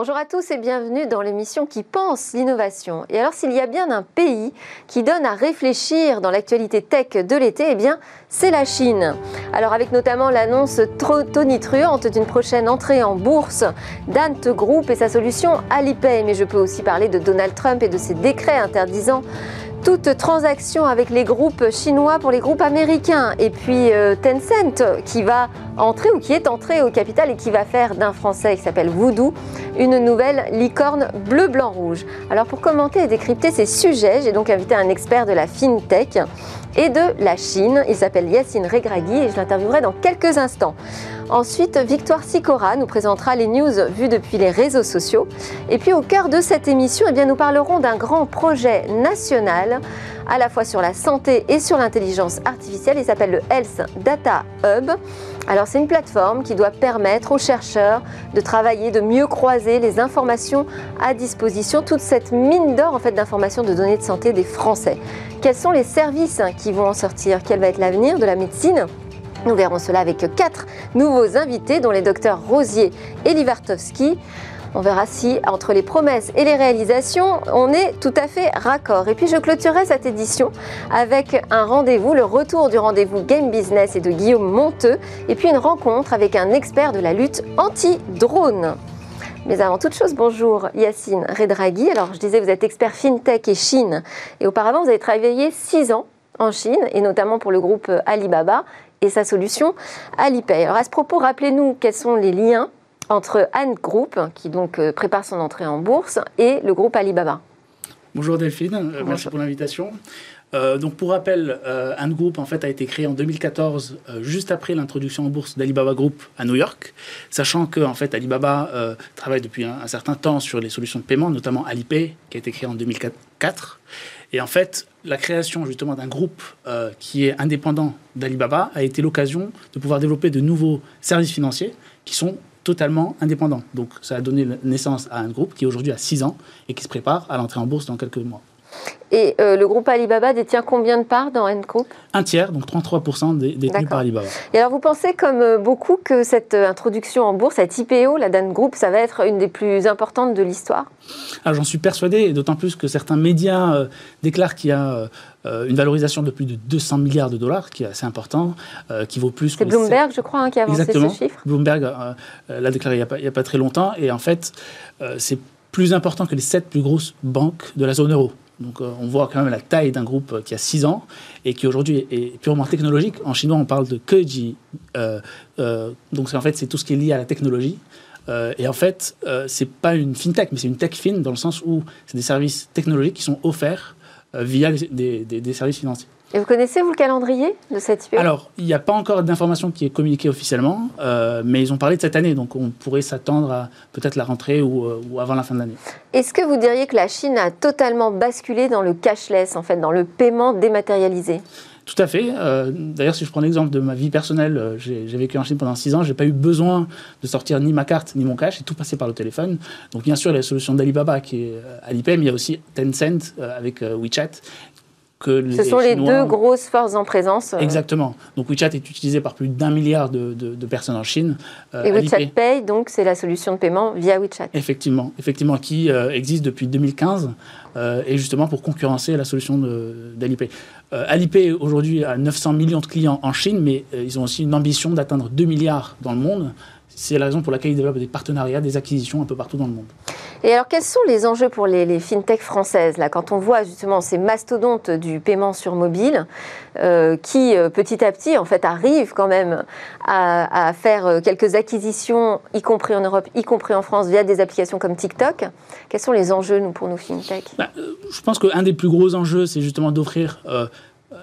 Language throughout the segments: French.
Bonjour à tous et bienvenue dans l'émission qui pense l'innovation. Et alors s'il y a bien un pays qui donne à réfléchir dans l'actualité tech de l'été, eh bien c'est la Chine. Alors avec notamment l'annonce tonitruante d'une prochaine entrée en bourse d'Ant Group et sa solution Alipay, mais je peux aussi parler de Donald Trump et de ses décrets interdisant toute transaction avec les groupes chinois pour les groupes américains. Et puis euh, Tencent qui va entrer ou qui est entré au capital et qui va faire d'un Français qui s'appelle Voodoo une nouvelle licorne bleu-blanc-rouge. Alors pour commenter et décrypter ces sujets, j'ai donc invité un expert de la FinTech et de la Chine. Il s'appelle Yacine Regragui et je l'interviewerai dans quelques instants. Ensuite, Victoire Sicora nous présentera les news vues depuis les réseaux sociaux. Et puis au cœur de cette émission, eh bien, nous parlerons d'un grand projet national à la fois sur la santé et sur l'intelligence artificielle. Il s'appelle le Health Data Hub. Alors c'est une plateforme qui doit permettre aux chercheurs de travailler, de mieux croiser les informations à disposition, toute cette mine d'or en fait d'informations de données de santé des Français. Quels sont les services qui vont en sortir? Quel va être l'avenir de la médecine? Nous verrons cela avec quatre nouveaux invités, dont les docteurs Rosier et Livartowski. On verra si, entre les promesses et les réalisations, on est tout à fait raccord. Et puis, je clôturerai cette édition avec un rendez-vous, le retour du rendez-vous Game Business et de Guillaume Monteux, et puis une rencontre avec un expert de la lutte anti-drone. Mais avant toute chose, bonjour Yacine Redraghi. Alors, je disais, vous êtes expert FinTech et Chine. Et auparavant, vous avez travaillé six ans en Chine, et notamment pour le groupe Alibaba et sa solution Alipay. Alors à ce propos, rappelez-nous quels sont les liens entre Ant Group, qui donc euh, prépare son entrée en bourse, et le groupe Alibaba. Bonjour Delphine, euh, merci pour l'invitation. Euh, donc pour rappel, Ant Group en fait a été créé en 2014, juste après l'introduction en bourse d'Alibaba Group à New York, sachant que en fait Alibaba travaille depuis un, un, certain temps sur les solutions de paiement, notamment Alipay, qui a été créé en 2004. Et en fait, la création justement d'un groupe euh, qui est indépendant d'Alibaba a été l'occasion de pouvoir développer de nouveaux services financiers qui sont totalement indépendants. Donc ça a donné naissance à un groupe qui aujourd'hui a 6 ans et qui se prépare à l'entrée en bourse dans quelques mois. Et euh, le groupe Alibaba détient combien de parts dans N Group? Un tiers, donc 33% détenus par Alibaba. Et alors vous pensez, comme euh, beaucoup, que cette euh, introduction en bourse, cette IPO, la Dan Group, ça va être une des plus importantes de l'histoire? Ah, J'en suis persuadé, d'autant plus que certains médias déclarent qu'il y a une valorisation de plus de 200 milliards de dollars, qui est assez important, qui vaut plus que... C'est Bloomberg, je crois, hein, qui a avancé Exactement. ce chiffre? Bloomberg l'a déclaré il n'y a, a, pas très longtemps, et en fait, c'est plus important que les sept plus grosses banques de la zone euro. Donc euh, on voit quand même la taille d'un groupe euh, qui a 6 ans et qui aujourd'hui est purement technologique. En chinois, on parle de Keji. Euh, donc en fait, c'est tout ce qui est lié à la technologie. et en fait, c'est pas une fintech, mais c'est une tech fin dans le sens où c'est des services technologiques qui sont offerts via des services financiers. Et vous connaissez, vous, le calendrier de cette IPO Alors, il n'y a pas encore d'information qui est communiquée officiellement, euh, mais ils ont parlé de cette année, donc on pourrait s'attendre à peut-être la rentrée ou, euh, ou, avant la fin de l'année. Est-ce que vous diriez que la Chine a totalement basculé dans le cashless, en fait, dans le paiement dématérialisé? Tout à fait. Euh, D'ailleurs, si je prends l'exemple de ma vie personnelle, j'ai vécu en Chine pendant six ans, j'ai pas eu besoin de sortir ni ma carte ni mon cash, j'ai tout passé par le téléphone. Donc bien sûr, il y a la solution d'Alibaba qui est Alipay, mais il y a aussi Tencent avec WeChat ce sont les deux grosses forces en présence. Euh. Exactement. Donc WeChat est utilisé par plus d'un milliard de, personnes en Chine. Euh, et WeChat Pay, donc c'est la solution de paiement via WeChat. Effectivement, effectivement, qui euh, existe depuis 2015 et justement pour concurrencer la solution d'Alipay. Alipay aujourd'hui a 900 millions de clients en Chine, mais ils ont aussi une ambition d'atteindre 2 milliards dans le monde. C'est la raison pour laquelle ils développent des partenariats, des acquisitions un peu partout dans le monde. Et alors, quels sont les enjeux pour les, les fintechs françaises là, Quand on voit justement ces mastodontes du paiement sur mobile, euh, qui euh, petit à petit en fait arrivent quand même à, faire euh, quelques acquisitions, y compris en Europe, y compris en France, via des applications comme TikTok? Quels sont les enjeux nous, pour nos fintechs bah, Je pense qu'un des plus gros enjeux, c'est justement d'offrir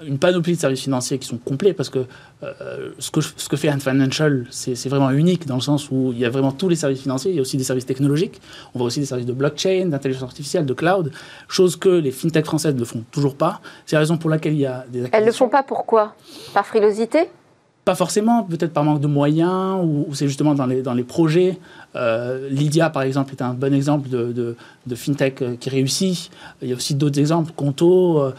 une panoplie de services financiers qui sont complets parce que euh, ce, que ce que fait Ant Financial, c'est vraiment unique dans le sens où il y a vraiment tous les services financiers, il y a aussi des services technologiques, on voit aussi des services de blockchain, d'intelligence artificielle, de cloud, chose que les fintechs françaises ne font toujours pas. C'est la raison pour laquelle il y a des Elles ne le font pas pourquoi? Par frilosité? Pas forcément, peut-être par manque de moyens, ou, c'est justement dans les, dans les projets. Euh, Lydia, par exemple, est un bon exemple de, de, fintech euh, qui réussit. Il y a aussi d'autres exemples, Conto, euh,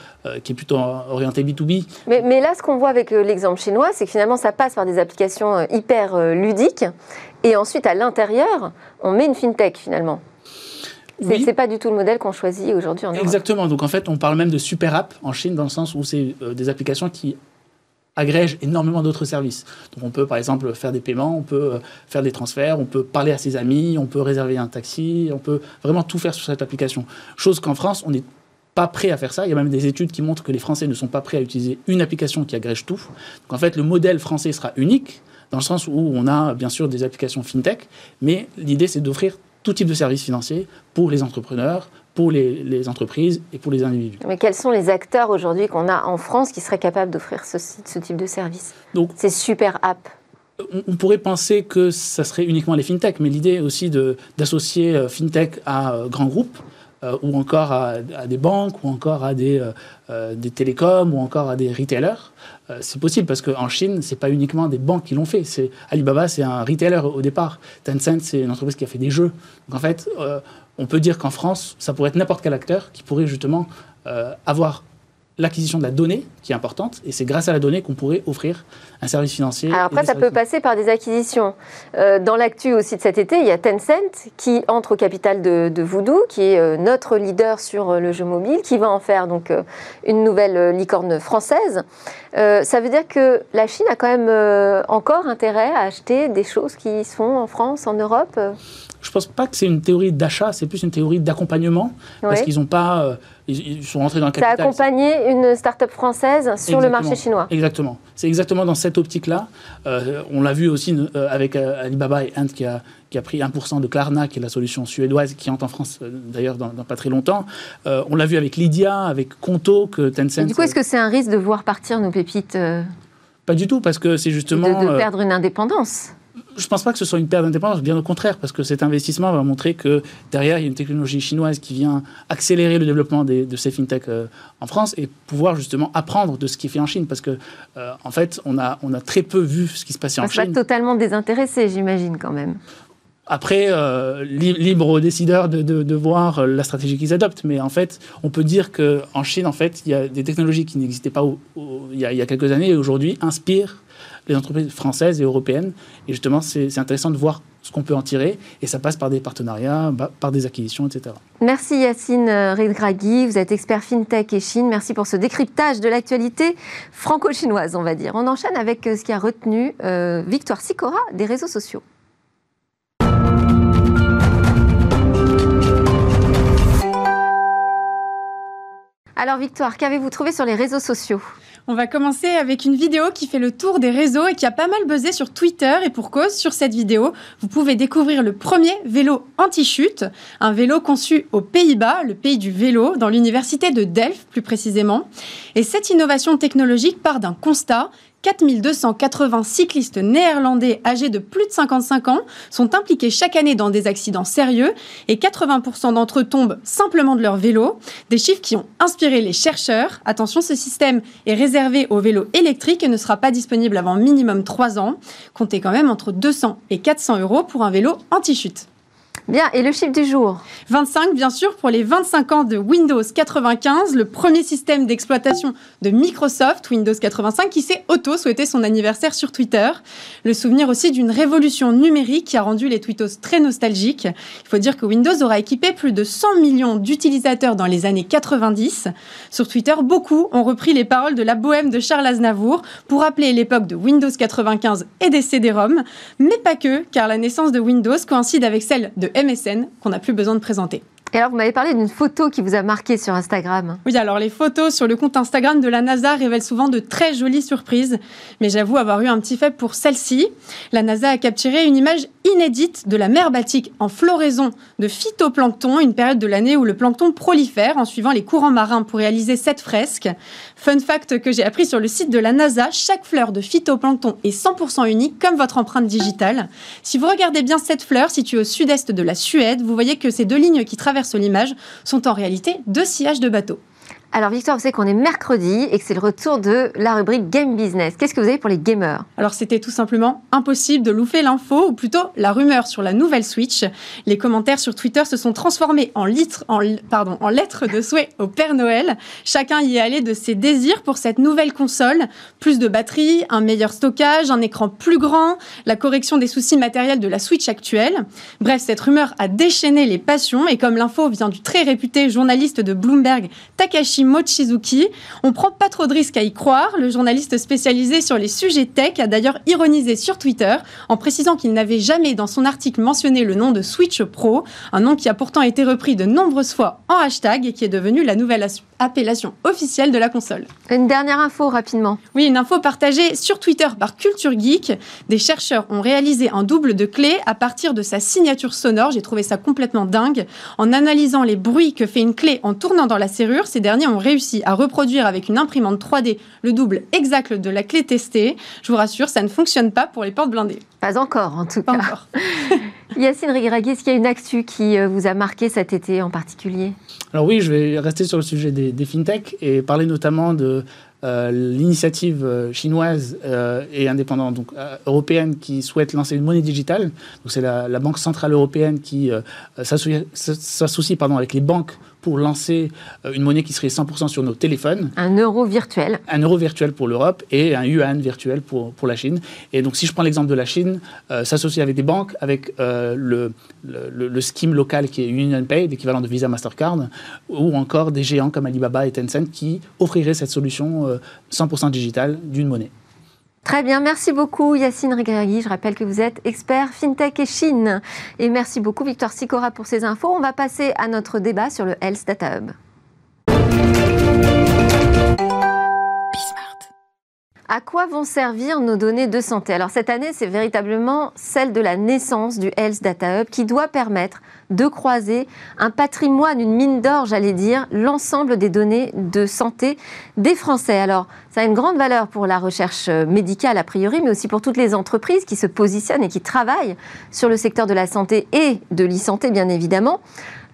qui est plutôt orienté B2B. Mais, mais là, ce qu'on voit avec l'exemple chinois, c'est que finalement, ça passe par des applications hyper ludiques. Et ensuite, à l'intérieur, on met une fintech finalement. C'est n'est pas du tout le modèle qu'on choisit aujourd'hui en Europe. Exactement. Donc en fait, on parle même de super app en Chine dans le sens où c'est des applications qui agrège énormément d'autres services. Donc on peut par exemple faire des paiements, on peut euh, faire des transferts, on peut parler à ses amis, on peut réserver un taxi, on peut vraiment tout faire sur cette application. Chose qu'en France, on n'est pas prêt à faire ça. Il y a même des études qui montrent que les Français ne sont pas prêts à utiliser une application qui agrège tout. Donc en fait, le modèle français sera unique dans le sens où on a bien sûr des applications fintech, mais l'idée c'est d'offrir tout type de services financiers pour les entrepreneurs, pour les, entreprises et pour les individus. Mais quels sont les acteurs aujourd'hui qu'on a en France qui seraient capables d'offrir ce, ce, type de service? Donc, Ces super apps on pourrait penser que ça serait uniquement les fintech, mais l'idée aussi d'associer euh, fintech à euh, grands groupes, euh, ou encore à, des banques, ou encore à des, des télécoms, ou encore à des retailers, c'est possible parce qu'en Chine, c'est pas uniquement des banques qui l'ont fait. Alibaba, c'est un retailer au départ. Tencent, c'est une entreprise qui a fait des jeux. Donc en fait, on peut dire qu'en France, ça pourrait être n'importe quel acteur qui pourrait justement euh, avoir l'acquisition de la donnée qui est importante, et c'est grâce à la donnée qu'on pourrait offrir un service financier. Alors après, ça peut passer par des acquisitions. Euh, dans l'actu aussi de cet été, il y a Tencent qui entre au capital de, Voodoo, qui est euh, notre leader sur le jeu mobile, qui va en faire donc une nouvelle licorne française. ça veut dire que la Chine a quand même encore intérêt à acheter des choses qui sont en France, en Europe? Je pense pas que c'est une théorie d'achat, c'est plus une théorie d'accompagnement, parce qu'ils n'ont pas, euh, ils, sont rentrés dans le capital. Ça a accompagné une start-up française sur le marché chinois. Exactement. C'est exactement dans cette optique-là. Euh, on l'a vu aussi euh, avec Alibaba et Ant qui a, qui a pris 1% de Klarna, qui est la solution suédoise qui entre en France d'ailleurs dans, pas très longtemps. on l'a vu avec Lydia, avec Conto, que Tencent. du coup, est-ce que c'est un risque de voir partir nos pépites Pas du tout, parce que c'est justement. de perdre une indépendance? Je ne pense pas que ce soit une perte d'indépendance, bien au contraire, parce que cet investissement va montrer que derrière, il y a une technologie chinoise qui vient accélérer le développement de ces fintechs euh, en France et pouvoir justement apprendre de ce qui est fait en Chine, parce que euh, en fait, on a, on a très peu vu ce qui se passait en Chine. Pas totalement désintéressé, j'imagine quand même. Après, euh, libre aux décideurs de, de, voir la stratégie qu'ils adoptent. Mais en fait, on peut dire qu'en Chine, en fait, il y a des technologies qui n'existaient pas il, y y a, quelques années et aujourd'hui inspirent les entreprises françaises et européennes. Et justement, c'est intéressant de voir ce qu'on peut en tirer. Et ça passe par des partenariats, bah, par des acquisitions, etc. Merci Yacine Redraghi. Vous êtes expert FinTech et Chine. Merci pour ce décryptage de l'actualité franco-chinoise, on va dire. On enchaîne avec euh, ce qui a retenu euh, Victoire Sicora des réseaux sociaux. Alors Victoire, qu'avez-vous trouvé sur les réseaux sociaux? On va commencer avec une vidéo qui fait le tour des réseaux et qui a pas mal buzzé sur Twitter. Et pour cause, sur cette vidéo, vous pouvez découvrir le premier vélo anti-chute, un vélo conçu aux Pays-Bas, le pays du vélo, dans l'université de Delft plus précisément. Et cette innovation technologique part d'un constat 4280 cyclistes néerlandais âgés de plus de 55 ans sont impliqués chaque année dans des accidents sérieux et 80% d'entre eux tombent simplement de leur vélo. Des chiffres qui ont inspiré les chercheurs. Attention, ce système est réservé aux vélos électriques et ne sera pas disponible avant minimum 3 ans. Comptez quand même entre 200 et 400 euros pour un vélo anti-chute. Bien, et le chiffre du jour 25, bien sûr, pour les 25 ans de Windows 95, le premier système d'exploitation de Microsoft, Windows 85, qui s'est auto-souhaité son anniversaire sur Twitter. Le souvenir aussi d'une révolution numérique qui a rendu les tweetos très nostalgiques. Il faut dire que Windows aura équipé plus de 100 millions d'utilisateurs dans les années 90. Sur Twitter, beaucoup ont repris les paroles de la bohème de Charles Aznavour pour rappeler l'époque de Windows 95 et des CD-ROM, mais pas que, car la naissance de Windows coïncide avec celle de MSN qu'on n'a plus besoin de présenter. Et alors, vous m'avez parlé d'une photo qui vous a marqué sur Instagram. Oui, alors les photos sur le compte Instagram de la NASA révèlent souvent de très jolies surprises. Mais j'avoue avoir eu un petit fait pour celle-ci. La NASA a capturé une image inédite de la mer Baltique en floraison de phytoplancton, une période de l'année où le plancton prolifère en suivant les courants marins pour réaliser cette fresque. Fun fact que j'ai appris sur le site de la NASA, chaque fleur de phytoplancton est 100% unique comme votre empreinte digitale. Si vous regardez bien cette fleur située au sud-est de la Suède, vous voyez que ces deux lignes qui traversent l'image sont en réalité deux sillages de bateaux. Alors Victoire, vous savez qu'on est mercredi et que c'est le retour de la rubrique Game Business. Qu'est-ce que vous avez pour les gamers? Alors c'était tout simplement impossible de louper l'info, ou plutôt la rumeur sur la nouvelle Switch. Les commentaires sur Twitter se sont transformés en, lettres de souhait au Père Noël. Chacun y est allé de ses désirs pour cette nouvelle console. Plus de batterie, un meilleur stockage, un écran plus grand, la correction des soucis matériels de la Switch actuelle. Bref, cette rumeur a déchaîné les passions et comme l'info vient du très réputé journaliste de Bloomberg, Takashi Mochizuki. On prend pas trop de risques à y croire. Le journaliste spécialisé sur les sujets tech a d'ailleurs ironisé sur Twitter en précisant qu'il n'avait jamais dans son article mentionné le nom de Switch Pro, un nom qui a pourtant été repris de nombreuses fois en hashtag et qui est devenu la nouvelle appellation officielle de la console. Une dernière info rapidement. Oui, une info partagée sur Twitter par Culture Geek. Des chercheurs ont réalisé un double de clé à partir de sa signature sonore. J'ai trouvé ça complètement dingue. En analysant les bruits que fait une clé en tournant dans la serrure, ces derniers ont réussi à reproduire avec une imprimante 3D le double exact de la clé testée. Je vous rassure, ça ne fonctionne pas pour les portes blindées. Pas encore, en tout pas cas. Encore. Yacine Rigragui, est-ce qu'il y a une actu qui euh, vous a marqué cet été en particulier? Alors oui, je vais rester sur le sujet des, des fintech et parler notamment de euh, l'initiative euh, chinoise euh, et indépendante, donc européenne, qui souhaite lancer une monnaie digitale. C'est la, Banque centrale européenne qui s'associe pardon avec les banques pour lancer une monnaie qui serait 100% sur nos téléphones. Un euro virtuel. Un euro virtuel pour l'Europe et un yuan virtuel pour, pour la Chine. Et donc, si je prends l'exemple de la Chine, euh, s'associer avec des banques, avec euh, le, le, le, scheme local qui est UnionPay, l'équivalent de Visa Mastercard, ou encore des géants comme Alibaba et Tencent qui offriraient cette solution euh, 100% digitale d'une monnaie. Très bien, merci beaucoup Yacine Regragui. Je rappelle que vous êtes expert FinTech et Chine. Et merci beaucoup Victor Sicora pour ces infos. On va passer à notre débat sur le Health Data Hub. À quoi vont servir nos données de santé? Alors cette année, c'est véritablement celle de la naissance du Health Data Hub qui doit permettre de croiser un patrimoine, une mine d'or, j'allais dire, l'ensemble des données de santé des Français. Alors ça a une grande valeur pour la recherche médicale a priori, mais aussi pour toutes les entreprises qui se positionnent et qui travaillent sur le secteur de la santé et de l'e-santé, bien évidemment.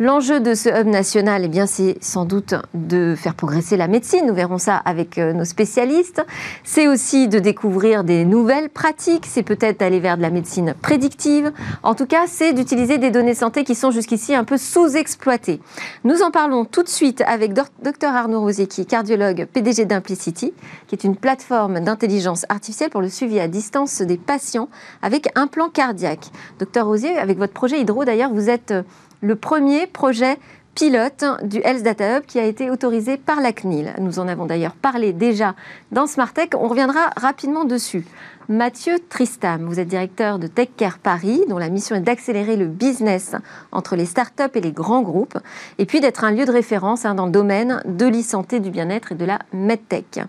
L'enjeu de ce hub national, eh bien, c'est sans doute de faire progresser la médecine. Nous verrons ça avec euh, nos spécialistes. C'est aussi de découvrir des nouvelles pratiques. C'est peut-être d'aller vers de la médecine prédictive. En tout cas, c'est d'utiliser des données santé qui sont jusqu'ici un peu sous-exploitées. Nous en parlons tout de suite avec Dr Arnaud Rosier, qui est cardiologue PDG d'Implicity, qui est une plateforme d'intelligence artificielle pour le suivi à distance des patients avec un plan cardiaque. Docteur Rosier, avec votre projet Hydro, d'ailleurs, vous êtes euh, le premier projet pilote du Health Data Hub qui a été autorisé par la CNIL. Nous en avons d'ailleurs parlé déjà dans Smartech. On reviendra rapidement dessus. Mathieu Tristam, vous êtes directeur de TechCare Paris, dont la mission est d'accélérer le business entre les startups et les grands groupes, et puis d'être un lieu de référence hein, dans le domaine de l'e-santé, du bien-être et de la medtech.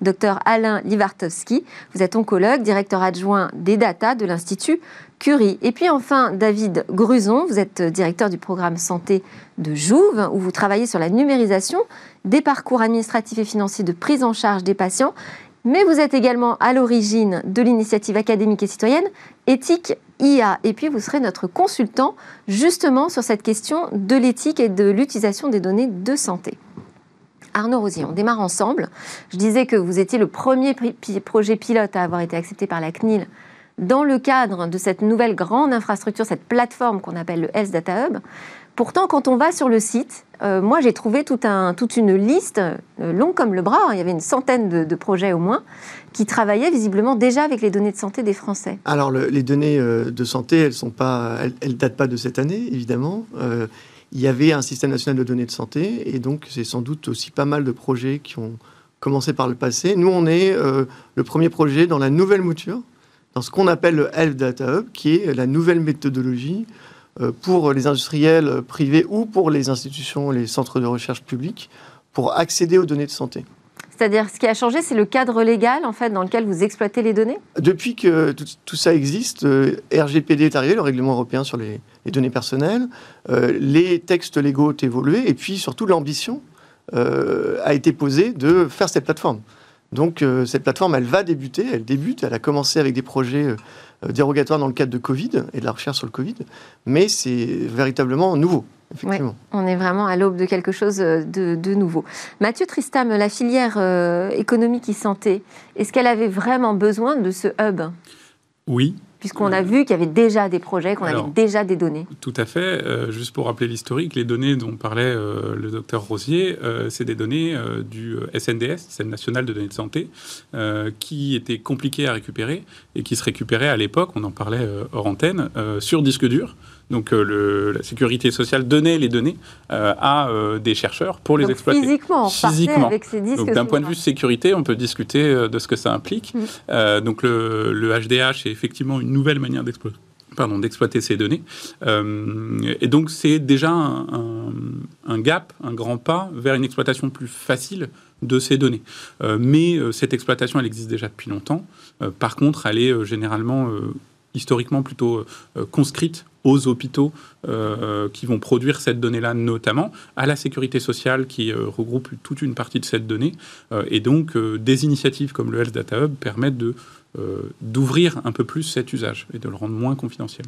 Docteur Alain Livartowski, vous êtes oncologue, directeur adjoint des data de l'Institut Curie. Et puis enfin, David Gruson, vous êtes directeur du programme santé de Jouve, où vous travaillez sur la numérisation des parcours administratifs et financiers de prise en charge des patients. Mais vous êtes également à l'origine de l'initiative académique et citoyenne Éthique IA. Et puis vous serez notre consultant justement sur cette question de l'éthique et de l'utilisation des données de santé. Arnaud Rosier, on démarre ensemble. Je disais que vous étiez le premier projet pilote à avoir été accepté par la CNIL dans le cadre de cette nouvelle grande infrastructure, cette plateforme qu'on appelle le Health Data Hub. Pourtant, quand on va sur le site, euh, moi j'ai trouvé toute une liste euh, longue comme le bras, il y avait une centaine de, projets au moins, qui travaillaient visiblement déjà avec les données de santé des Français. Alors le, les données euh, de santé, elles ne datent pas de cette année, évidemment. Il y avait un système national de données de santé, et donc c'est sans doute aussi pas mal de projets qui ont commencé par le passé. Nous, on est le premier projet dans la nouvelle mouture, dans ce qu'on appelle le Health Data Hub, qui est la nouvelle méthodologie euh, pour les industriels privés ou pour les institutions, les centres de recherche publics, pour accéder aux données de santé. C'est-à-dire, ce qui a changé, c'est le cadre légal en fait dans lequel vous exploitez les données? Depuis que tout, tout ça existe, euh, RGPD est arrivé, le règlement européen sur les, les données personnelles. Euh, les textes légaux ont évolué, et puis surtout l'ambition euh, a été posée de faire cette plateforme. Donc euh, cette plateforme, elle va débuter, elle débute, elle a commencé avec des projets euh, dérogatoires dans le cadre de Covid et de la recherche sur le Covid, mais c'est véritablement nouveau. Effectivement. on est vraiment à l'aube de quelque chose de, nouveau. Mathieu Tristam, la filière économique et santé, est-ce qu'elle avait vraiment besoin de ce hub? Oui, puisqu'on a vu qu'il y avait déjà des projets, qu'on avait déjà des données. Tout à fait. Euh, juste pour rappeler l'historique, les données dont parlait euh, le docteur Rosier, euh, c'est des données du SNDS, Système national de données de santé, qui étaient compliquées à récupérer et qui se récupéraient à l'époque, on en parlait hors antenne, sur disque dur. Donc le, la sécurité sociale donnait les données à des chercheurs pour les exploiter. Physiquement, physiquement. Avec ces disques donc d'un point de vue sécurité, on peut discuter de ce que ça implique. Mm. donc le, le, HDH est effectivement une nouvelle manière d'exploiter pardon, d'exploiter ces données. Euh, et donc c'est déjà un, gap, un grand pas vers une exploitation plus facile de ces données. Euh, mais euh, cette exploitation, elle existe déjà depuis longtemps. par contre, elle est généralement, historiquement, plutôt conscrite aux hôpitaux qui vont produire cette donnée-là, notamment à la sécurité sociale qui regroupe toute une partie de cette donnée. et donc, des initiatives comme le Health Data Hub permettent de euh, d'ouvrir un peu plus cet usage et de le rendre moins confidentiel.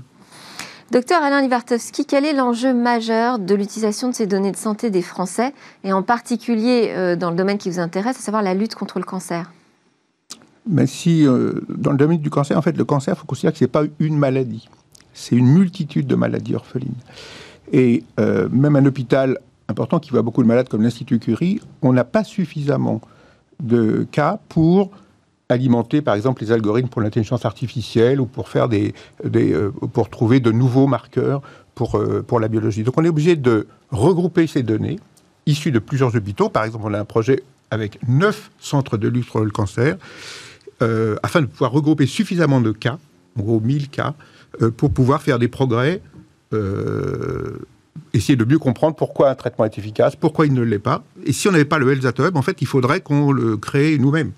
Docteur Alain Livartowski, quel est l'enjeu majeur de l'utilisation de ces données de santé des Français, et en particulier euh, dans le domaine qui vous intéresse, à savoir la lutte contre le cancer? Mais si, euh, dans le domaine du cancer, en fait, le cancer, il faut considérer que ce n'est pas une maladie, c'est une multitude de maladies orphelines. Et même un hôpital important qui voit beaucoup de malades comme l'Institut Curie, on n'a pas suffisamment de cas pour alimenter, par exemple, les algorithmes pour l'intelligence artificielle ou pour faire des, euh, pour trouver de nouveaux marqueurs pour, euh, pour la biologie. Donc, on est obligé de regrouper ces données issues de plusieurs hôpitaux. Par exemple, on a un projet avec neuf centres de lutte contre le cancer euh, afin de pouvoir regrouper suffisamment de cas, en gros 1000 cas, pour pouvoir faire des progrès essayer de mieux comprendre pourquoi un traitement est efficace, pourquoi il ne l'est pas. Et si on n'avait pas le Health en fait, il faudrait qu'on le crée nous-mêmes.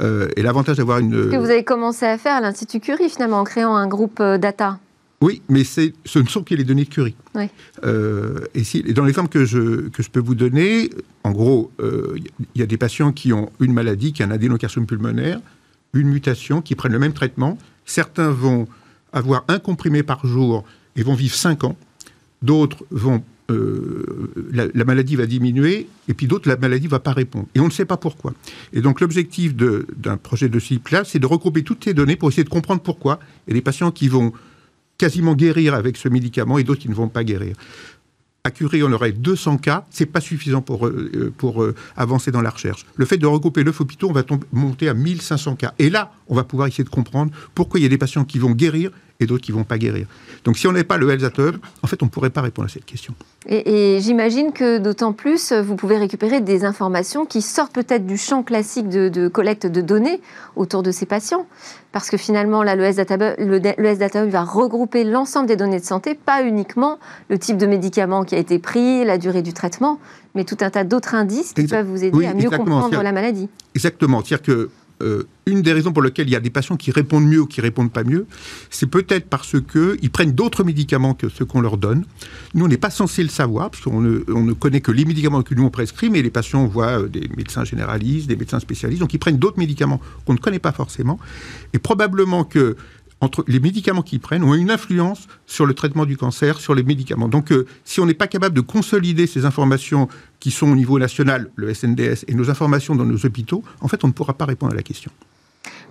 Euh, et l'avantage d'avoir une... Ce que vous avez commencé à faire à l'Institut Curie, finalement, en créant un groupe euh, data. Oui, mais ce ne sont que les données de Curie. Oui. Euh, et, si, dans l'exemple que je, que je peux vous donner, en gros, il y a des patients qui ont une maladie, qui est un adénocarcinome pulmonaire, une mutation, qui prennent le même traitement. Certains vont avoir un comprimé par jour et vont vivre 5 ans. D'autres vont euh, la, maladie va diminuer, et puis d'autres, la maladie ne va pas répondre. Et on ne sait pas pourquoi. Et donc l'objectif d'un projet de ce type-là, c'est de regrouper toutes ces données pour essayer de comprendre pourquoi. A des patients qui vont quasiment guérir avec ce médicament et d'autres qui ne vont pas guérir. À Curie, on aurait 200 cas, c'est pas suffisant pour, euh, pour euh, avancer dans la recherche. Le fait de regrouper 9 hôpitaux, on va monter à 1500 cas. Et là, on va pouvoir essayer de comprendre pourquoi il y a des patients qui vont guérir et d'autres qui vont pas guérir. Donc si on n'est pas le Health Hub, en fait, on ne pourrait pas répondre à cette question. Et, j'imagine que d'autant plus, vous pouvez récupérer des informations qui sortent peut-être du champ classique de, collecte de données autour de ces patients. Parce que finalement, là, le Health Data, le, Hub va regrouper l'ensemble des données de santé, pas uniquement le type de médicament qui a été pris, la durée du traitement, mais tout un tas d'autres indices qui peuvent vous aider à mieux comprendre la maladie. Exactement. C'est-à-dire que euh, une des raisons pour lesquelles il y a des patients qui répondent mieux ou qui répondent pas mieux, c'est peut-être parce qu'ils prennent d'autres médicaments que ceux qu'on leur donne. Nous, on n'est pas censé le savoir, parce qu'on ne, on ne, connaît que les médicaments que nous on prescrit, mais les patients voient euh, des médecins généralistes, des médecins spécialistes, donc ils prennent d'autres médicaments qu'on ne connaît pas forcément. Et probablement que entre les médicaments qu'ils prennent ont une influence sur le traitement du cancer, sur les médicaments. Donc, euh, si on n'est pas capable de consolider ces informations qui sont au niveau national, le SNDS, et nos informations dans nos hôpitaux, en fait, on ne pourra pas répondre à la question.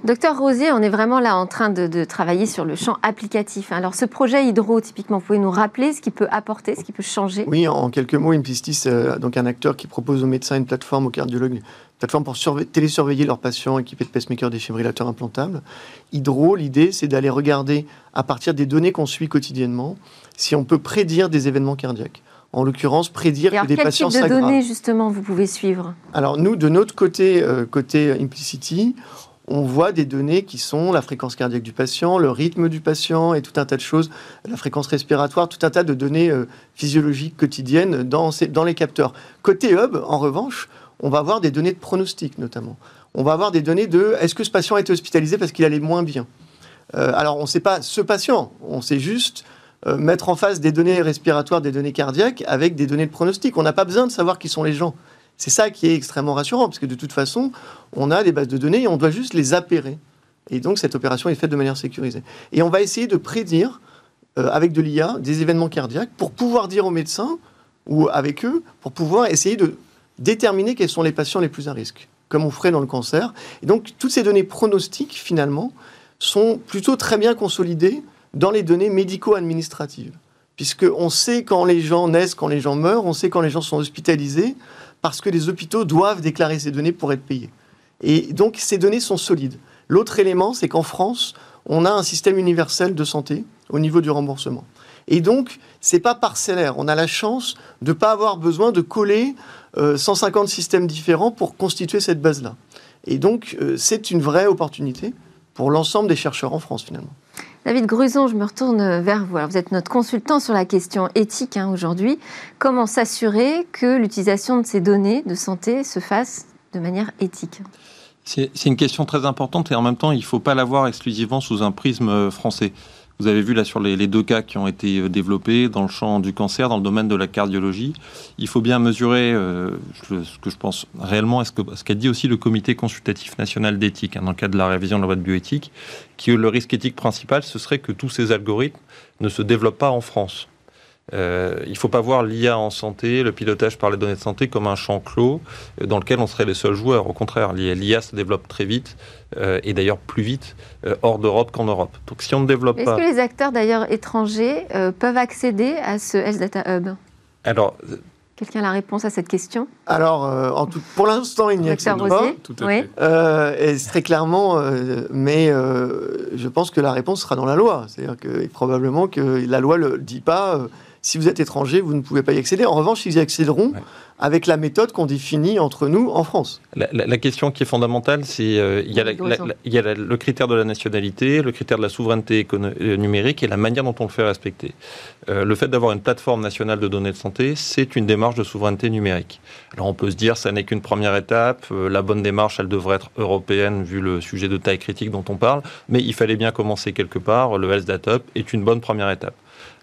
Docteur Rosier, on est vraiment là en train de, travailler sur le champ applicatif. Alors, ce projet Hydro, typiquement, vous pouvez nous rappeler ce qu'il peut apporter, ce qu'il peut changer? Oui, en quelques mots, Impistis, euh, donc un acteur qui propose aux médecins une plateforme, aux cardiologues, plateforme pour télésurveiller leurs patients équipés de pacemakers défibrillateurs implantables. Hydro, l'idée, c'est d'aller regarder, à partir des données qu'on suit quotidiennement, si on peut prédire des événements cardiaques. En l'occurrence, prédire que des patients s'aggravent. Quel type de données, justement, vous pouvez suivre? Alors, nous, de notre côté, euh, côté Implicity, on voit des données qui sont la fréquence cardiaque du patient, le rythme du patient et tout un tas de choses, la fréquence respiratoire, tout un tas de données euh, physiologiques quotidiennes dans, les capteurs. Côté hub, en revanche, on va avoir des données de pronostic notamment. On va avoir des données de est-ce que ce patient a été hospitalisé parce qu'il allait moins bien? Euh, Alors on ne sait pas ce patient, on sait juste euh, mettre en face des données respiratoires, des données cardiaques avec des données de pronostic. On n'a pas besoin de savoir qui sont les gens. C'est ça qui est extrêmement rassurant, parce que de toute façon, on a des bases de données et on doit juste les appairer. Et donc cette opération est faite de manière sécurisée. Et on va essayer de prédire avec de l'IA des événements cardiaques pour pouvoir dire aux médecins ou avec eux, pour pouvoir essayer de déterminer quels sont les patients les plus à risque, comme on ferait dans le cancer. Et donc, toutes ces données pronostiques, finalement, sont plutôt très bien consolidées dans les données médico-administratives. Puisqu'on sait quand les gens naissent, quand les gens meurent, on sait quand les gens sont hospitalisés, parce que les hôpitaux doivent déclarer ces données pour être payés. Et donc, ces données sont solides. L'autre élément, c'est qu'en France, on a un système universel de santé au niveau du remboursement. Et donc, c'est pas parcellaire. On a la chance de ne pas avoir besoin de coller 150 euh, systèmes différents pour constituer cette base-là. Et donc, euh, c'est une vraie opportunité pour l'ensemble des chercheurs en France, finalement. David Gruson, je me retourne vers vous. vous êtes notre consultant sur la question éthique hein, aujourd'hui. Comment s'assurer que l'utilisation de ces données de santé se fasse de manière éthique? C'est une question très importante et en même temps, il ne faut pas la voir exclusivement sous un prisme euh, français. Vous avez vu là sur les, deux cas qui ont été euh, développés dans le champ du cancer, dans le domaine de la cardiologie. Il faut bien mesurer euh, ce que je pense réellement, ce qu'a dit aussi le Comité consultatif national d'éthique, hein, dans le cadre de la révision de la loi de bioéthique, que le risque éthique principal, ce serait que tous ces algorithmes ne se développent pas en France. Euh, il ne faut pas voir l'IA en santé, le pilotage par les données de santé comme un champ clos euh, dans lequel on serait les seuls joueurs. Au contraire, l'IA se développe très vite euh, et d'ailleurs plus vite hors d'Europe qu'en Europe. Donc si on ne développe pas... Est-ce que les acteurs d'ailleurs étrangers peuvent accéder à ce Health Data Hub? Alors... Quelqu'un a la réponse à cette question? Alors, en tout, pour l'instant, il n'y accède pas. Tout à oui. et très clairement, mais je pense que la réponse sera dans la loi. C'est-à-dire que probablement que la loi ne le dit pas si vous êtes étranger, vous ne pouvez pas y accéder. En revanche, ils y accéderont avec la méthode qu'on définit entre nous en France. La, question qui est fondamentale, c'est euh, il y a, le critère de la nationalité, le critère de la souveraineté euh, numérique et la manière dont on le fait respecter. Euh, le fait d'avoir une plateforme nationale de données de santé, c'est une démarche de souveraineté numérique. Alors on peut se dire, ça n'est qu'une première étape, la bonne démarche, elle devrait être européenne vu le sujet de taille critique dont on parle, mais il fallait bien commencer quelque part. Le Health Data est une bonne première étape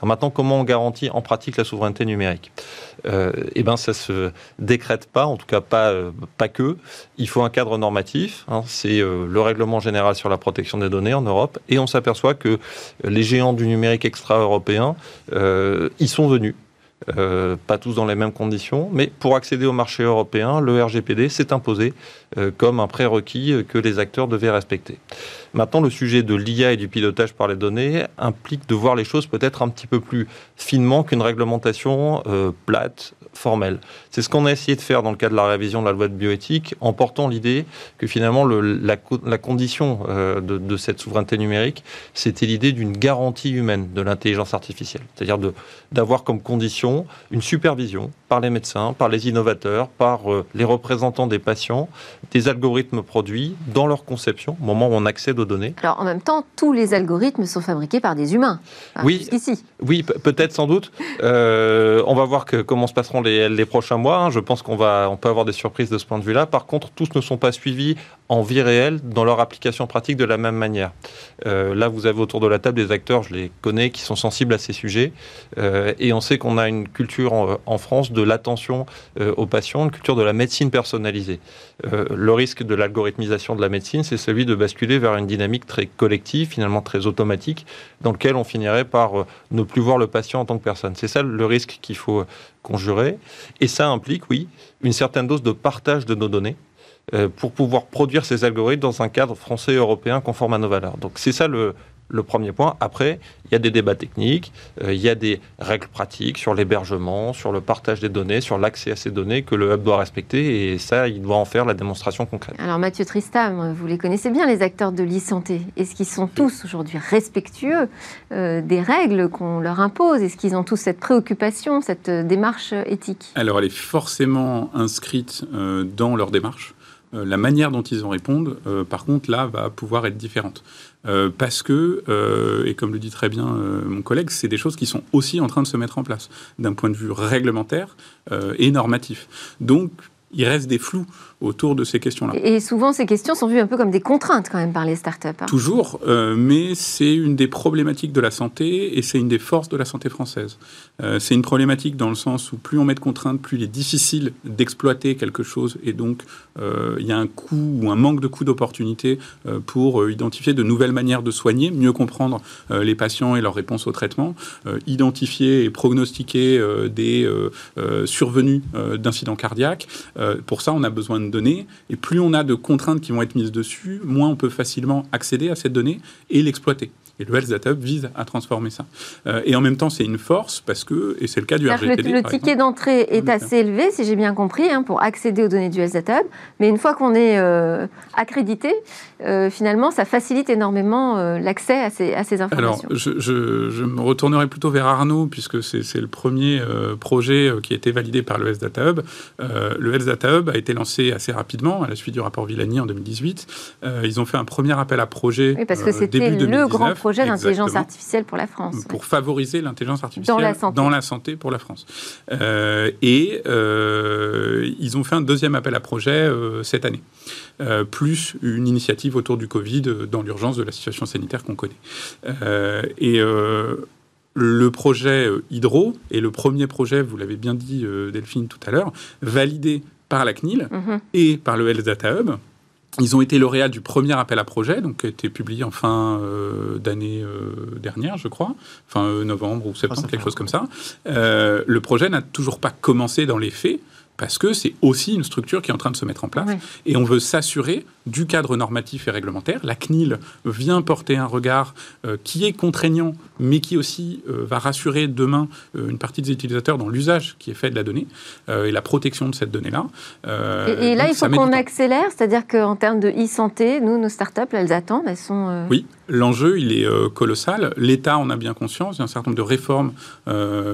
maintenant, comment on garantit en pratique la souveraineté numérique euh, Eh bien, ça se décrète pas, en tout cas pas, euh, que. Il faut un cadre normatif. Hein. c'est euh, le règlement général sur la protection des données en Europe. Et on s'aperçoit que les géants du numérique extra-européen y sont venus. Pas tous dans les mêmes conditions, mais pour accéder au marché européen, le RGPD s'est imposé comme un prérequis que les acteurs devaient respecter. Maintenant, le sujet de l'IA et du pilotage par les données implique de voir les choses peut-être un petit peu plus finement qu'une réglementation euh, plate, formelle. C'est ce qu'on a essayé de faire dans le cadre de la révision de la loi de bioéthique, en portant l'idée que finalement la, condition euh, de, cette souveraineté numérique, c'était l'idée d'une garantie humaine de l'intelligence artificielle. C'est-à-dire d'avoir comme condition une supervision par les médecins, par les innovateurs, par euh, les représentants des patients, des algorithmes produits dans leur conception, au moment où on accède aux données. Alors en même temps, tous les algorithmes sont fabriqués par des humains. oui, ici. Oui, peut-être sans doute. Euh, on va voir que, comment se passeront les, les prochains mois. Hein. Je pense qu'on va, on peut avoir des surprises de ce point de vue-là. Par contre, tous ne sont pas suivis en vie réelle dans leur application pratique de la même manière. Euh, là, vous avez autour de la table des acteurs, je les connais, qui sont sensibles à ces sujets. et on sait qu'on a une culture en, en France de l'attention euh, aux patients, une culture de la médecine personnalisée. Euh, le risque de l'algorithmisation de la médecine, c'est celui de basculer vers une dynamique très collective, finalement très automatique, dans lequel on finirait par euh, ne plus voir le patient en tant que personne. C'est ça le risque qu'il faut conjurer. Et ça implique, oui, une certaine dose de partage de nos données pour pouvoir produire ces algorithmes dans un cadre français et européen conforme à nos valeurs. Donc c'est ça le, le premier point. Après, il y a des débats techniques, euh, il y a des règles pratiques sur l'hébergement, sur le partage des données, sur l'accès à ces données que le hub doit respecter et ça, il doit en faire la démonstration concrète. Alors Mathieu Tristam, vous les connaissez bien, les acteurs de l'e-santé. Est-ce qu'ils sont tous aujourd'hui respectueux euh, des règles qu'on leur impose? Est-ce qu'ils ont tous cette préoccupation, cette euh, démarche éthique? Alors elle est forcément inscrite dans leur démarche la manière dont ils en répondent, par contre, là, va pouvoir être différente. Euh, parce que, euh, et comme le dit très bien euh, mon collègue, c'est des choses qui sont aussi en train de se mettre en place d'un point de vue réglementaire et normatif. Donc, il reste des flous autour de ces questions-là. Et souvent, ces questions sont vues un peu comme des contraintes quand même par les startups. Hein. Toujours, euh, mais c'est une des problématiques de la santé et c'est une des forces de la santé française. Euh, c'est une problématique dans le sens où plus on met de contraintes, plus il est difficile d'exploiter quelque chose et donc euh, il y a un coût ou un manque de coût d'opportunité pour identifier de nouvelles manières de soigner, mieux comprendre les patients et leurs réponses au traitement, identifier et prognostiquer des survenues d'incidents cardiaques. pour ça, on a besoin de données. Et plus on a de contraintes qui vont être mises dessus, moins on peut facilement accéder à cette donnée et l'exploiter. Et le Health Data Hub vise à transformer ça. Euh, et en même temps, c'est une force parce que, et c'est le cas du RGPD. Le, ticket d'entrée est assez élevé, si j'ai bien compris, hein, pour accéder aux données du Health Data Hub. Mais une fois qu'on est euh, accrédité, euh, finalement, ça facilite énormément l'accès à ces, à ces, informations. Alors, je, je, me retournerai plutôt vers Arnaud, puisque c'est le premier projet qui a été validé par le Health Data Hub. le Health Data Hub a été lancé assez rapidement, à la suite du rapport Villani en 2018. ils ont fait un premier appel à projet oui, parce que c'était le grand projet d'intelligence artificielle pour la France. Pour favoriser l'intelligence artificielle dans la, santé. pour la France. Euh, et euh, ils ont fait un deuxième appel à projet euh, cette année, plus une initiative autour du Covid dans l'urgence de la situation sanitaire qu'on connaît. et le projet Hydro est le premier projet, vous l'avez bien dit Delphine tout à l'heure, validé par la CNIL mhm. et par le Health Data Hub ils ont été lauréats du premier appel à projet, donc qui a été publié en fin euh, d'année euh, dernière, je crois, fin euh, novembre ou septembre, quelque chose comme ça. le projet n'a toujours pas commencé dans les faits parce que c'est aussi une structure qui est en train de se mettre en place. Et on veut s'assurer du cadre normatif et réglementaire. La CNIL vient porter un regard euh, qui est contraignant, mais qui aussi euh, va rassurer demain euh, une partie des utilisateurs dans l'usage qui est fait de la donnée et la protection de cette donnée-là. et, là, il faut qu'on accélère, c'est-à-dire qu'en termes de e-santé, nous, nos startups, elles attendent, elles sont... Oui, l'enjeu, il est colossal. L'État en a bien conscience. Il y a un certain nombre de réformes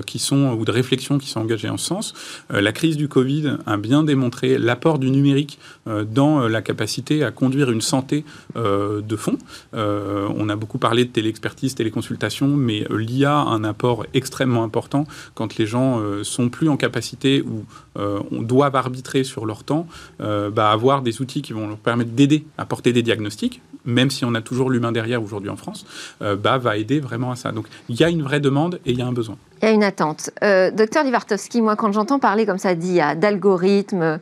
qui sont, ou de réflexions qui sont engagées en ce sens. la crise du Covid a bien démontré l'apport du numérique dans la capacité à conduire une santé euh, de fond. on a beaucoup parlé de téléexpertise, téléconsultation, mais l'IA a un apport extrêmement important quand les gens sont plus en capacité ou on doivent arbitrer sur leur temps, bah, avoir des outils qui vont leur permettre d'aider à porter des diagnostics, même si on a toujours l'humain derrière aujourd'hui en France, bah, va aider vraiment à ça. Donc il y a une vraie demande et il y a un besoin. Il y a une attente. Euh, docteur Livartowski, moi, quand j'entends parler comme ça d'IA, d'algorithmes, euh,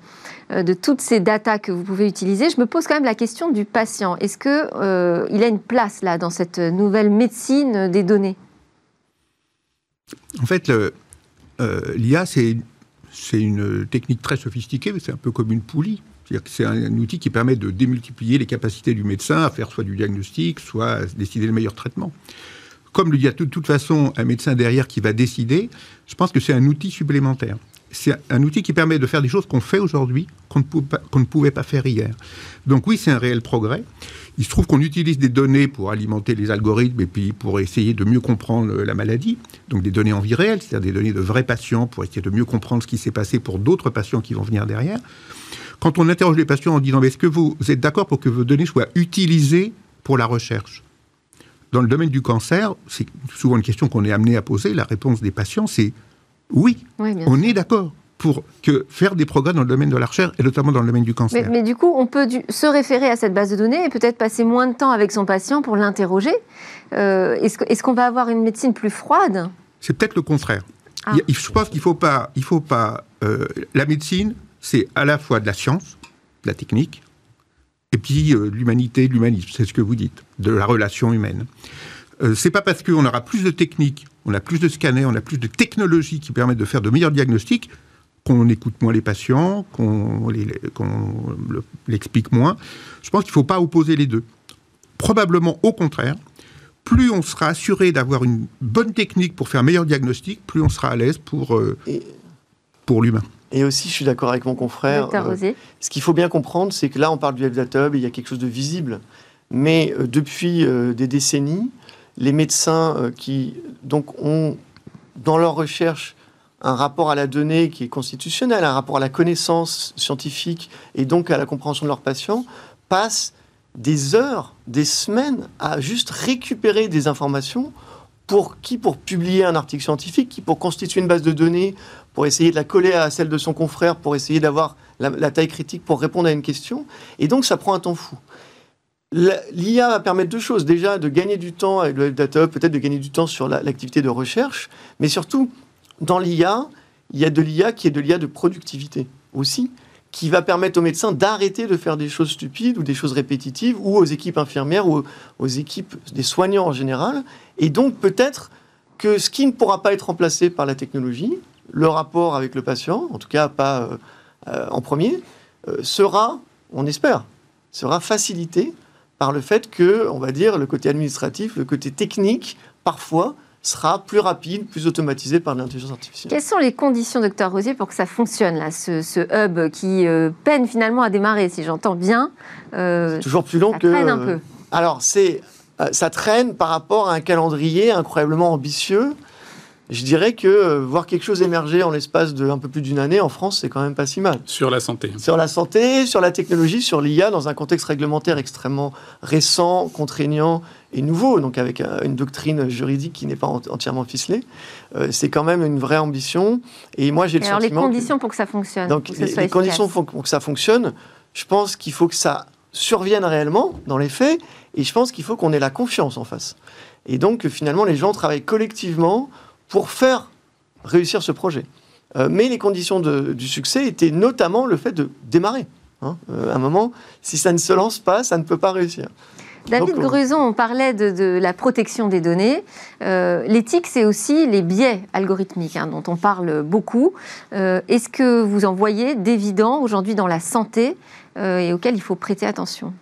de toutes ces datas que vous pouvez utiliser, je me pose quand même la question du patient. Est-ce qu'il euh, a une place là dans cette nouvelle médecine des données? En fait, l'IA, c'est une technique très sophistiquée, c'est un peu comme une poulie. C'est un, outil qui permet de démultiplier les capacités du médecin à faire soit du diagnostic, soit à décider le meilleur traitement comme il y a de toute façon un médecin derrière qui va décider, je pense que c'est un outil supplémentaire. C'est un outil qui permet de faire des choses qu'on fait aujourd'hui, qu'on ne, pouvait pas faire hier. Donc oui, c'est un réel progrès. Il se trouve qu'on utilise des données pour alimenter les algorithmes et puis pour essayer de mieux comprendre la maladie. Donc des données en vie réelle, c'est-à-dire des données de vrais patients pour essayer de mieux comprendre ce qui s'est passé pour d'autres patients qui vont venir derrière. Quand on interroge les patients en disant est-ce que vous êtes d'accord pour que vos données soient utilisées pour la recherche? Dans le domaine du cancer, c'est souvent une question qu'on est amené à poser. La réponse des patients, c'est oui, on est d'accord pour que faire des progrès dans le domaine de la recherche et notamment dans le domaine du cancer. Mais, du coup, on peut se référer à cette base de données et peut-être passer moins de temps avec son patient pour l'interroger. Euh, est-ce qu'on va avoir une médecine plus froide? C'est peut-être le contraire. Ah. je pense qu'il ne faut pas... Il faut pas euh, la médecine, c'est à la fois de la science, de la technique, et puis euh, l'humanité, l'humanisme, c'est ce que vous dites, de la relation humaine. Euh, c'est pas parce qu'on aura plus de techniques, on a plus de scanners, on a plus de technologies qui permettent de faire de meilleurs diagnostics qu'on écoute moins les patients, qu'on l'explique moins. Je pense qu'il ne faut pas opposer les deux. Probablement au contraire, plus on sera assuré d'avoir une bonne technique pour faire meilleur diagnostic, plus on sera à l'aise pour, euh, pour l'humain. Et aussi, je suis d'accord avec mon confrère. Euh, ce qu'il faut bien comprendre, c'est que là, on parle du Health Hub et il y a quelque chose de visible. Mais euh, depuis euh, des décennies, les médecins qui donc ont dans leur recherche un rapport à la donnée qui est constitutionnel, un rapport à la connaissance scientifique et donc à la compréhension de leurs patients, passent des heures, des semaines à juste récupérer des informations pour qui Pour publier un article scientifique, qui pour constituer une base de données, pour essayer de la coller à celle de son confrère, pour essayer d'avoir la, taille critique pour répondre à une question. Et donc, ça prend un temps fou. L'IA va permettre deux choses. Déjà, de gagner du temps avec le data, peut-être de gagner du temps sur l'activité de recherche, mais surtout, dans l'IA, il y a de l'IA qui est de l'IA de productivité aussi, qui va permettre aux médecins d'arrêter de faire des choses stupides ou des choses répétitives, ou aux équipes infirmières ou aux équipes des soignants en général. Et donc, peut-être que ce qui ne pourra pas être remplacé par la technologie, le rapport avec le patient, en tout cas pas euh, euh, en premier, euh, sera, on espère, sera facilité par le fait que, on va dire, le côté administratif, le côté technique, parfois, sera plus rapide, plus automatisé par l'intelligence artificielle. Quelles sont les conditions, docteur Rosier, pour que ça fonctionne, là, ce, hub qui peine finalement à démarrer, si j'entends bien C'est toujours plus long ça que... Traîne un peu. Alors, c'est, ça traîne par rapport à un calendrier incroyablement ambitieux je dirais que euh, voir quelque chose émerger en l'espace de un peu plus d'une année en France, c'est quand même pas si mal. Sur la santé. Sur la santé, sur la technologie, sur l'IA, dans un contexte réglementaire extrêmement récent, contraignant et nouveau, donc avec euh, une doctrine juridique qui n'est pas entièrement ficelée. Euh, c'est quand même une vraie ambition. Et moi, j'ai le alors sentiment. les conditions pour que ça fonctionne. Donc, les, conditions pour que ça fonctionne, je pense qu'il faut que ça survienne réellement dans les faits, et je pense qu'il faut qu'on ait la confiance en face. Et donc, que finalement, les gens travaillent collectivement pour faire réussir ce projet. Euh, mais les conditions du succès étaient notamment le fait de démarrer. Hein. Euh, à un moment, si ça ne se lance pas, ça ne peut pas réussir. David Donc, Gruson, on parlait de, la protection des données. Euh, l'éthique, c'est aussi les biais algorithmiques hein, dont on parle beaucoup. Est-ce que vous en voyez d'évidents aujourd'hui dans la santé et auxquels il faut prêter attention?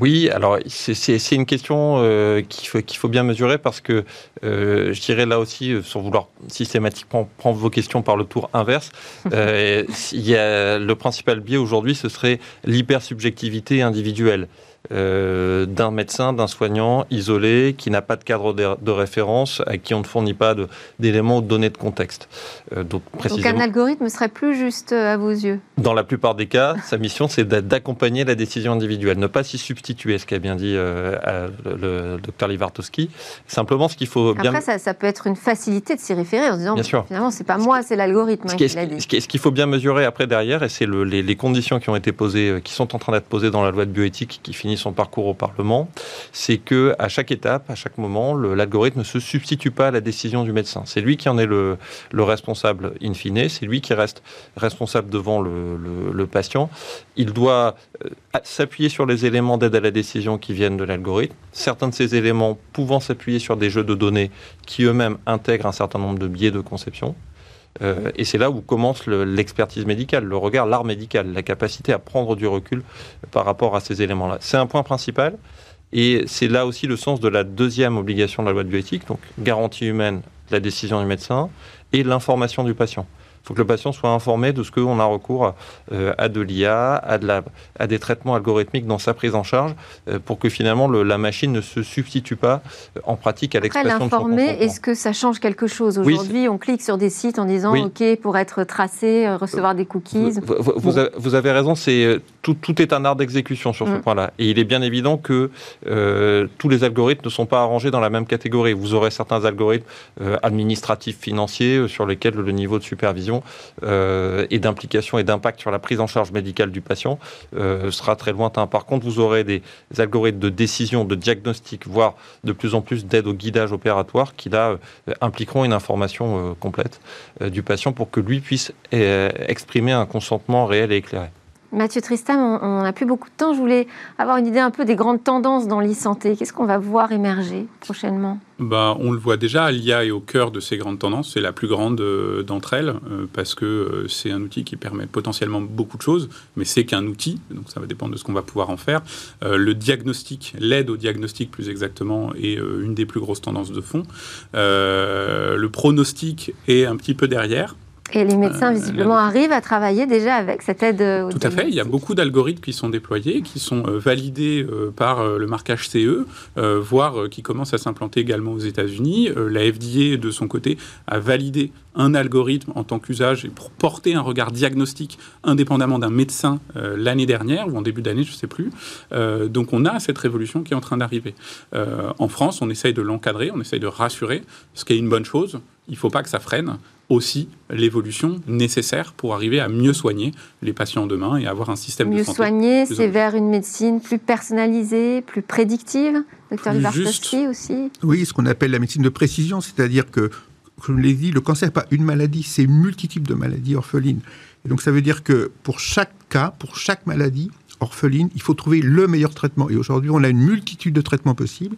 Oui, alors c'est une question euh, qu'il faut, bien mesurer parce que euh, je dirais là aussi, euh, sans vouloir systématiquement prendre vos questions par le tour inverse, il y a, le principal biais aujourd'hui, ce serait l'hypersubjectivité individuelle. Euh, d'un médecin, d'un soignant isolé, qui n'a pas de cadre de, référence, à qui on ne fournit pas d'éléments ou de données de contexte. Euh, donc, donc, un algorithme serait plus juste euh, à vos yeux Dans la plupart des cas, sa mission, c'est d'accompagner la décision individuelle, ne pas s'y substituer, ce qu'a bien dit le, docteur Livartowski. Simplement, ce qu'il faut bien... Après, ça, peut être une facilité de s'y référer en disant, bien sûr. finalement, c'est pas moi, c'est l'algorithme hein, qui l'a dit. Ce qu'il faut bien mesurer après derrière, et c'est les, les, conditions qui ont été posées, qui sont en train d'être posées dans la loi de bioéthique, qui finit son parcours au Parlement, c'est que à chaque étape, à chaque moment, l'algorithme ne se substitue pas à la décision du médecin. C'est lui qui en est le, responsable in fine, c'est lui qui reste responsable devant le, patient. Il doit euh, s'appuyer sur les éléments d'aide à la décision qui viennent de l'algorithme, certains de ces éléments pouvant s'appuyer sur des jeux de données qui eux-mêmes intègrent un certain nombre de biais de conception. Euh, et c'est là où commence l'expertise médicale, le regard, l'art médical, la capacité à prendre du recul par rapport à ces éléments-là. C'est un point principal. Et c'est là aussi le sens de la deuxième obligation de la loi de bioéthique, donc garantie humaine, la décision du médecin et l'information du patient. Il faut que le patient soit informé de ce qu'on a recours euh, à de l'IA, à, de à des traitements algorithmiques dans sa prise en charge, euh, pour que finalement la machine ne se substitue pas euh, en pratique à l'expression de son est-ce que ça change quelque chose Aujourd'hui, on clique sur des sites en disant OK pour être tracé, recevoir des cookies. Vous, avez raison, c'est tout, tout, est un art d'exécution sur ce mm. point-là. Et il est bien évident que tous les algorithmes ne sont pas arrangés dans la même catégorie. Vous aurez certains algorithmes administratifs, financiers, sur lesquels le niveau de supervision euh, et d'implication et d'impact sur la prise en charge médicale du patient euh, sera très lointain. Par contre, vous aurez des algorithmes de décision, de diagnostic, voire de plus en plus d'aide au guidage opératoire qui là euh, impliqueront une information complète du patient pour que lui puisse exprimer un consentement réel et éclairé. Mathieu Tristam, on n'a plus beaucoup de temps. Je voulais avoir une idée un peu des grandes tendances dans l'e-santé. Qu'est-ce qu'on va voir émerger prochainement? Bah, On le voit déjà, l'IA est au cœur de ces grandes tendances. C'est la plus grande euh, d'entre elles euh, parce que euh, c'est un outil qui permet potentiellement beaucoup de choses, mais c'est qu'un outil, donc ça va dépendre de ce qu'on va pouvoir en faire. le diagnostic, l'aide au diagnostic plus exactement, est une des plus grosses tendances de fond. le pronostic est un petit peu derrière. Et les médecins, euh, visiblement, arrivent à travailler déjà avec cette aide euh, Tout à fait. Il y a beaucoup d'algorithmes qui sont déployés, qui sont euh, validés par le marquage CE, voire qui commencent à s'implanter également aux États-Unis. La FDA, de son côté, a validé un algorithme en tant qu'usage et pour porter un regard diagnostique indépendamment d'un médecin l'année dernière ou en début d'année, je ne sais plus. donc on a cette révolution qui est en train d'arriver. en France, on essaye de l'encadrer, on essaye de rassurer, ce qui est une bonne chose. il ne faut pas que ça freine aussi l'évolution nécessaire pour arriver à mieux soigner les patients demain et avoir un système de santé. Mieux soigner, c'est vers une médecine plus personnalisée, plus prédictive. Docteur Libartowski aussi. Oui, ce qu'on appelle la médecine de précision, c'est-à-dire que, comme je l'ai dit, le cancer n'est pas une maladie, c'est une multitude de maladies orphelines. Et donc ça veut dire que pour chaque cas, pour chaque maladie, il faut trouver le meilleur traitement. Et aujourd'hui, on a une multitude de traitements possibles.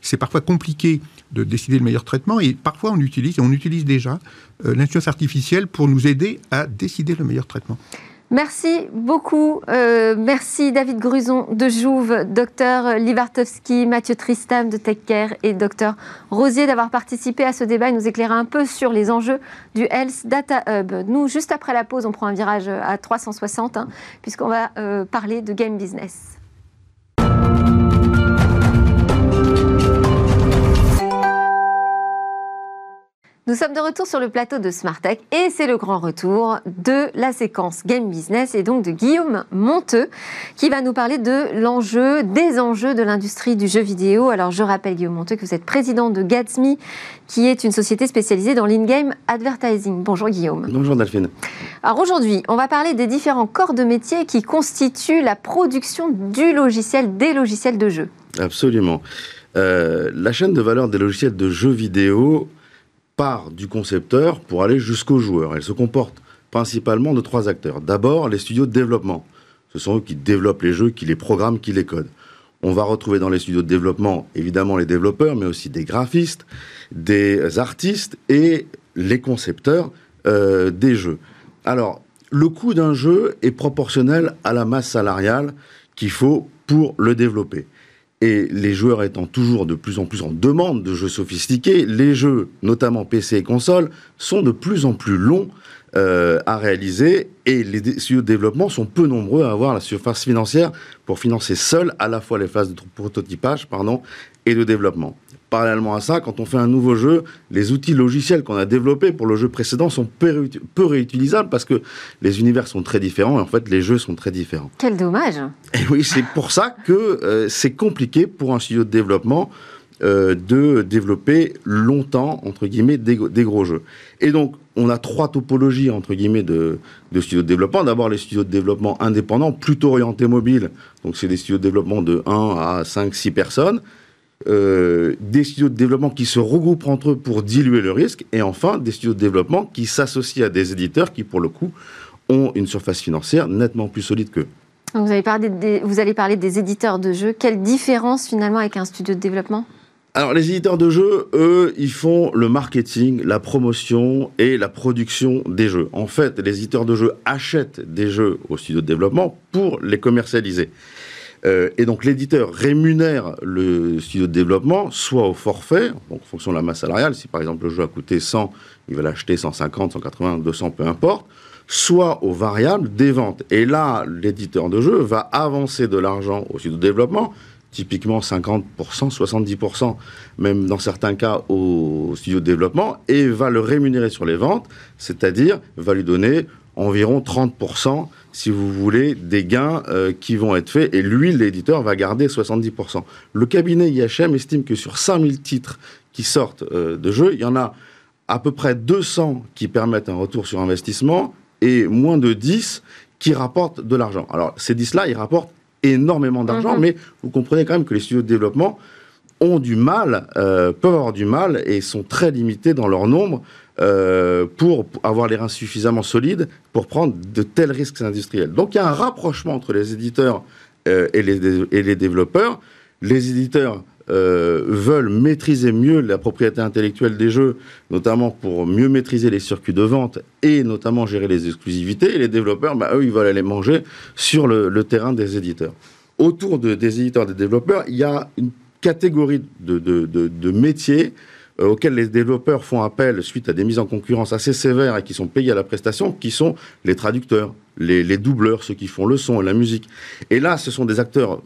C'est parfois compliqué de décider le meilleur traitement et parfois on utilise, et on utilise déjà, euh, l'intelligence artificielle pour nous aider à décider le meilleur traitement. Merci beaucoup. Euh, merci David Gruson de Jouve, docteur Livartowski, Mathieu Tristam de TechCare et docteur Rosier d'avoir participé à ce débat et nous éclairer un peu sur les enjeux du Health Data Hub. Nous, juste après la pause, on prend un virage à 360 hein, puisqu'on va euh, parler de game business. Nous sommes de retour sur le plateau de Smartech et c'est le grand retour de la séquence Game Business et donc de Guillaume Monteux qui va nous parler de l'enjeu, des enjeux de l'industrie du jeu vidéo. Alors je rappelle Guillaume Monteux que vous êtes président de Gatsby qui est une société spécialisée dans l'in-game advertising. Bonjour Guillaume. Bonjour Delphine. Alors aujourd'hui, on va parler des différents corps de métier qui constituent la production du logiciel, des logiciels de jeu. Absolument. Euh, la chaîne de valeur des logiciels de jeux vidéo part du concepteur pour aller jusqu'au joueur. Elle se comporte principalement de trois acteurs. D'abord, les studios de développement. Ce sont eux qui développent les jeux, qui les programment, qui les codent. On va retrouver dans les studios de développement évidemment les développeurs, mais aussi des graphistes, des artistes et les concepteurs euh, des jeux. Alors, le coût d'un jeu est proportionnel à la masse salariale qu'il faut pour le développer. Et les joueurs étant toujours de plus en plus en demande de jeux sophistiqués, les jeux, notamment PC et console, sont de plus en plus longs euh, à réaliser et les studios de développement sont peu nombreux à avoir la surface financière pour financer seuls à la fois les phases de prototypage pardon, et de développement. Parallèlement à ça, quand on fait un nouveau jeu, les outils logiciels qu'on a développés pour le jeu précédent sont peu, réutilisables parce que les univers sont très différents et en fait les jeux sont très différents. Quel dommage Et oui, c'est pour ça que euh, c'est compliqué pour un studio de développement euh, de développer longtemps, entre guillemets, des, gros jeux. Et donc, on a trois topologies, entre guillemets, de, de studios de développement. D'abord, les studios de développement indépendants, plutôt orientés mobile. Donc, c'est des studios de développement de 1 à 5, 6 personnes. Euh, des studios de développement qui se regroupent entre eux pour diluer le risque, et enfin des studios de développement qui s'associent à des éditeurs qui, pour le coup, ont une surface financière nettement plus solide qu'eux. Vous, vous allez parler des éditeurs de jeux. Quelle différence finalement avec un studio de développement? Alors les éditeurs de jeux, eux, ils font le marketing, la promotion et la production des jeux. En fait, les éditeurs de jeux achètent des jeux au studio de développement pour les commercialiser. Euh, et donc l'éditeur rémunère le studio de développement soit au forfait, donc en fonction de la masse salariale, si par exemple le jeu a coûté 100, il va l'acheter 150, 180, 200, peu importe, soit aux variables des ventes. Et là, l'éditeur de jeu va avancer de l'argent au studio de développement, typiquement 50%, 70%, même dans certains cas au studio de développement, et va le rémunérer sur les ventes, c'est-à-dire va lui donner environ 30% si vous voulez, des gains euh, qui vont être faits et lui, l'éditeur, va garder 70%. Le cabinet IHM estime que sur 5000 titres qui sortent euh, de jeu, il y en a à peu près 200 qui permettent un retour sur investissement et moins de 10 qui rapportent de l'argent. Alors, ces 10-là, ils rapportent énormément d'argent, mhm. mais vous comprenez quand même que les studios de développement ont du mal, euh, peuvent avoir du mal et sont très limités dans leur nombre euh, pour avoir les reins suffisamment solides pour prendre de tels risques industriels. Donc il y a un rapprochement entre les éditeurs euh, et, les, et, les, développeurs. Les éditeurs euh, veulent maîtriser mieux la propriété intellectuelle des jeux, notamment pour mieux maîtriser les circuits de vente et notamment gérer les exclusivités. Les développeurs, bah, eux, ils veulent aller manger sur le, terrain des éditeurs. Autour de, des éditeurs des développeurs, il y a une catégorie de, métiers euh, auxquels les développeurs font appel suite à des mises en concurrence assez sévères et qui sont payés à la prestation, qui sont les traducteurs, les, doubleurs, ceux qui font le son et la musique. Et là, ce sont des acteurs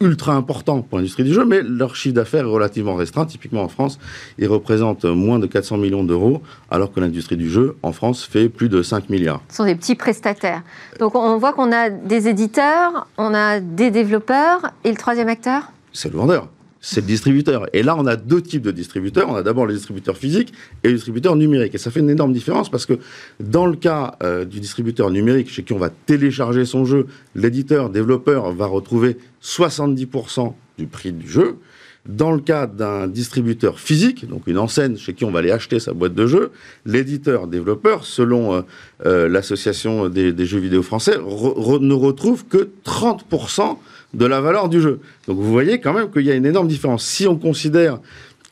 ultra importants pour l'industrie du jeu, mais leur chiffre d'affaires est relativement restreint. Typiquement en France, ils représentent moins de 400 millions d'euros, alors que l'industrie du jeu en France fait plus de 5 milliards. Ce sont des petits prestataires. Donc on voit qu'on a des éditeurs, on a des développeurs, et le troisième acteur? C'est le vendeur. C'est le distributeur. Et là, on a deux types de distributeurs. On a d'abord les distributeurs physiques et les distributeurs numériques. Et ça fait une énorme différence parce que dans le cas euh, du distributeur numérique, chez qui on va télécharger son jeu, l'éditeur, développeur va retrouver 70% du prix du jeu. Dans le cas d'un distributeur physique, donc une enseigne chez qui on va aller acheter sa boîte de jeux, l'éditeur développeur, selon euh, euh, l'association des, jeux vidéo français, ne retrouve que 30% de la valeur du jeu. Donc vous voyez quand même qu'il y a une énorme différence. Si on considère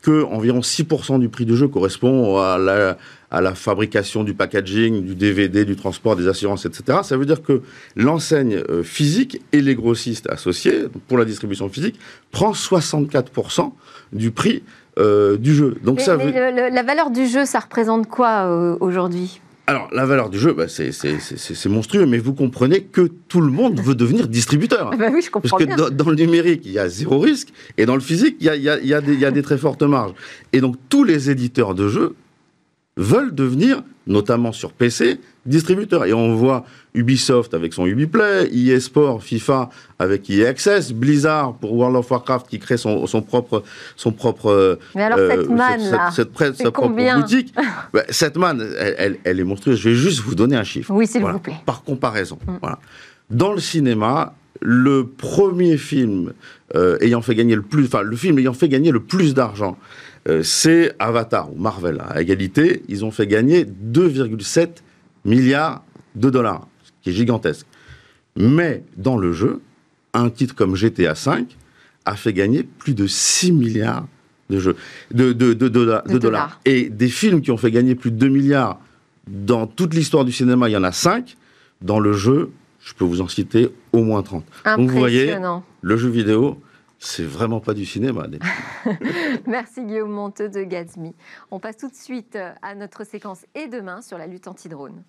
que environ 6% du prix du jeu correspond à la, à la fabrication du packaging, du DVD, du transport, des assurances, etc. Ça veut dire que l'enseigne euh, physique et les grossistes associés, pour la distribution physique, prend 64% du prix euh, du jeu. Donc ça la valeur du jeu, ça représente quoi euh, aujourd'hui? Alors, la valeur du jeu, bah, c'est monstrueux, mais vous comprenez que tout le monde veut devenir distributeur. Ah bah oui, je comprends Parce que Dans, le numérique, il y a zéro risque, et dans le physique, il y a, il y a, il y a des très fortes marges. Et donc, tous les éditeurs de jeux veulent devenir, notamment sur PC, distributeurs. Et on voit Ubisoft avec son Ubiplay, EA Sport, FIFA avec EA Access, Blizzard pour World of Warcraft qui crée son, son propre son propre Mais alors euh, cette man là, cette, sa propre boutique. bah, cette man, elle, elle, est monstrueuse. Je vais juste vous donner un chiffre. Oui, s'il vous plaît. Par comparaison. Mm. Voilà. Dans le cinéma, le premier film euh, ayant fait gagner le plus, enfin le film ayant fait gagner le plus d'argent euh, c'est Avatar ou Marvel. À égalité, ils ont fait gagner 2,7 milliards de dollars, ce qui est gigantesque. Mais dans le jeu, un titre comme GTA V a fait gagner plus de 6 milliards de, jeux, de, dollars. Et des films qui ont fait gagner plus de 2 milliards dans toute l'histoire du cinéma, il y en a 5. Dans le jeu, je peux vous en citer au moins 30. Donc vous voyez, le jeu vidéo, c'est vraiment pas du cinéma. Merci Guillaume Monteux de Gazmi. On passe tout de suite à notre séquence et demain sur la lutte anti-drone.